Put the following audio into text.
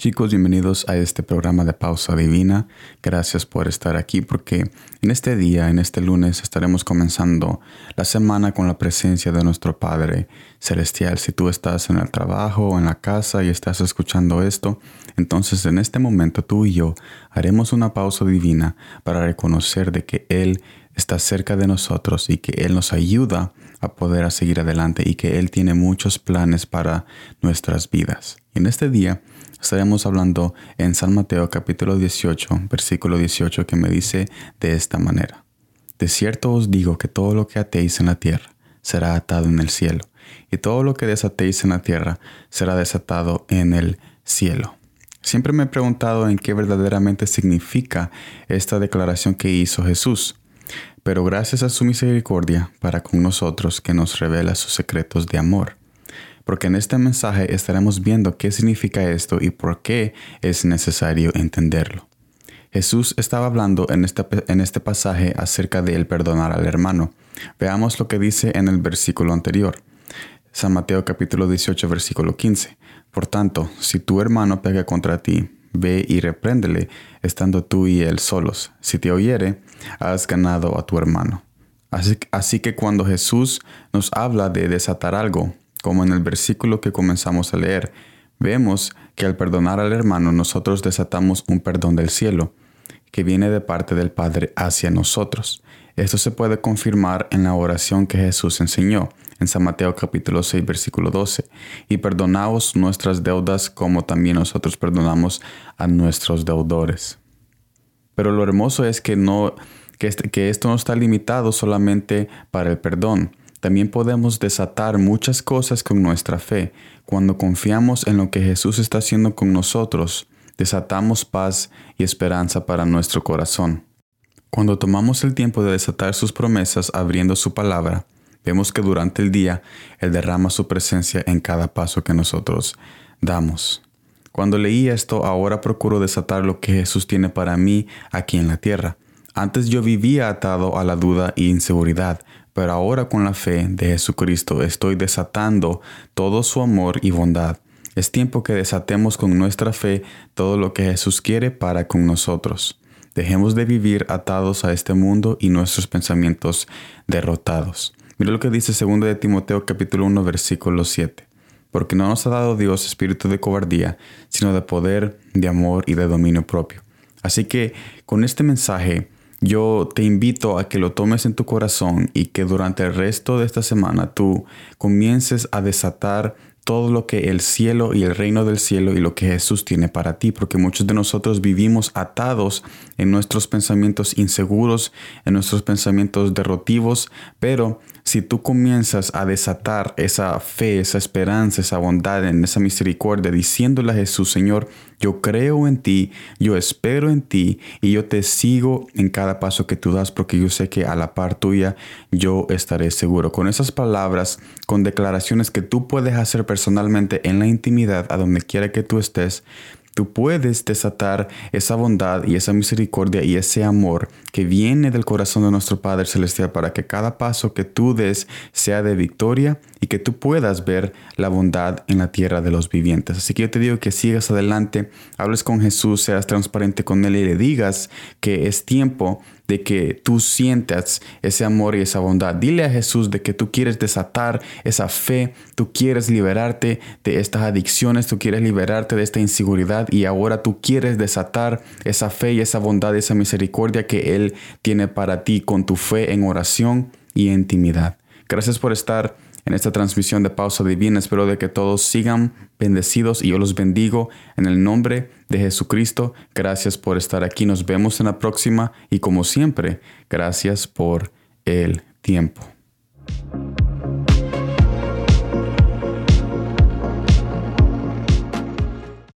Chicos, bienvenidos a este programa de Pausa Divina. Gracias por estar aquí porque en este día, en este lunes, estaremos comenzando la semana con la presencia de nuestro Padre Celestial. Si tú estás en el trabajo o en la casa y estás escuchando esto, entonces en este momento tú y yo haremos una pausa divina para reconocer de que Él está cerca de nosotros y que Él nos ayuda a poder seguir adelante y que Él tiene muchos planes para nuestras vidas. Y en este día, estaremos hablando en San Mateo capítulo 18, versículo 18, que me dice de esta manera. De cierto os digo que todo lo que atéis en la tierra será atado en el cielo, y todo lo que desatéis en la tierra será desatado en el cielo. Siempre me he preguntado en qué verdaderamente significa esta declaración que hizo Jesús, pero gracias a su misericordia para con nosotros que nos revela sus secretos de amor porque en este mensaje estaremos viendo qué significa esto y por qué es necesario entenderlo. Jesús estaba hablando en este, en este pasaje acerca de el perdonar al hermano. Veamos lo que dice en el versículo anterior. San Mateo capítulo 18 versículo 15. Por tanto, si tu hermano pega contra ti, ve y repréndele, estando tú y él solos. Si te oyere, has ganado a tu hermano. Así, así que cuando Jesús nos habla de desatar algo, como en el versículo que comenzamos a leer, vemos que al perdonar al hermano nosotros desatamos un perdón del cielo, que viene de parte del Padre hacia nosotros. Esto se puede confirmar en la oración que Jesús enseñó en San Mateo capítulo 6 versículo 12. Y perdonaos nuestras deudas como también nosotros perdonamos a nuestros deudores. Pero lo hermoso es que, no, que, este, que esto no está limitado solamente para el perdón, también podemos desatar muchas cosas con nuestra fe. Cuando confiamos en lo que Jesús está haciendo con nosotros, desatamos paz y esperanza para nuestro corazón. Cuando tomamos el tiempo de desatar sus promesas abriendo su palabra, vemos que durante el día Él derrama su presencia en cada paso que nosotros damos. Cuando leí esto, ahora procuro desatar lo que Jesús tiene para mí aquí en la tierra. Antes yo vivía atado a la duda e inseguridad, pero ahora con la fe de Jesucristo estoy desatando todo su amor y bondad. Es tiempo que desatemos con nuestra fe todo lo que Jesús quiere para con nosotros. Dejemos de vivir atados a este mundo y nuestros pensamientos derrotados. Mira lo que dice 2 de Timoteo capítulo 1 versículo 7. Porque no nos ha dado Dios espíritu de cobardía, sino de poder, de amor y de dominio propio. Así que con este mensaje yo te invito a que lo tomes en tu corazón y que durante el resto de esta semana tú comiences a desatar todo lo que el cielo y el reino del cielo y lo que Jesús tiene para ti, porque muchos de nosotros vivimos atados en nuestros pensamientos inseguros, en nuestros pensamientos derrotivos, pero si tú comienzas a desatar esa fe, esa esperanza, esa bondad, en esa misericordia, diciéndole a Jesús, Señor, yo creo en ti, yo espero en ti y yo te sigo en cada paso que tú das porque yo sé que a la par tuya yo estaré seguro. Con esas palabras, con declaraciones que tú puedes hacer personalmente en la intimidad, a donde quiera que tú estés, Tú puedes desatar esa bondad y esa misericordia y ese amor que viene del corazón de nuestro Padre Celestial para que cada paso que tú des sea de victoria y que tú puedas ver la bondad en la tierra de los vivientes. Así que yo te digo que sigas adelante, hables con Jesús, seas transparente con Él y le digas que es tiempo de que tú sientas ese amor y esa bondad. Dile a Jesús de que tú quieres desatar esa fe, tú quieres liberarte de estas adicciones, tú quieres liberarte de esta inseguridad y ahora tú quieres desatar esa fe y esa bondad y esa misericordia que Él tiene para ti con tu fe en oración y intimidad. Gracias por estar en esta transmisión de Pausa Divina. Espero de que todos sigan bendecidos y yo los bendigo en el nombre de Jesucristo. Gracias por estar aquí. Nos vemos en la próxima y como siempre, gracias por el tiempo.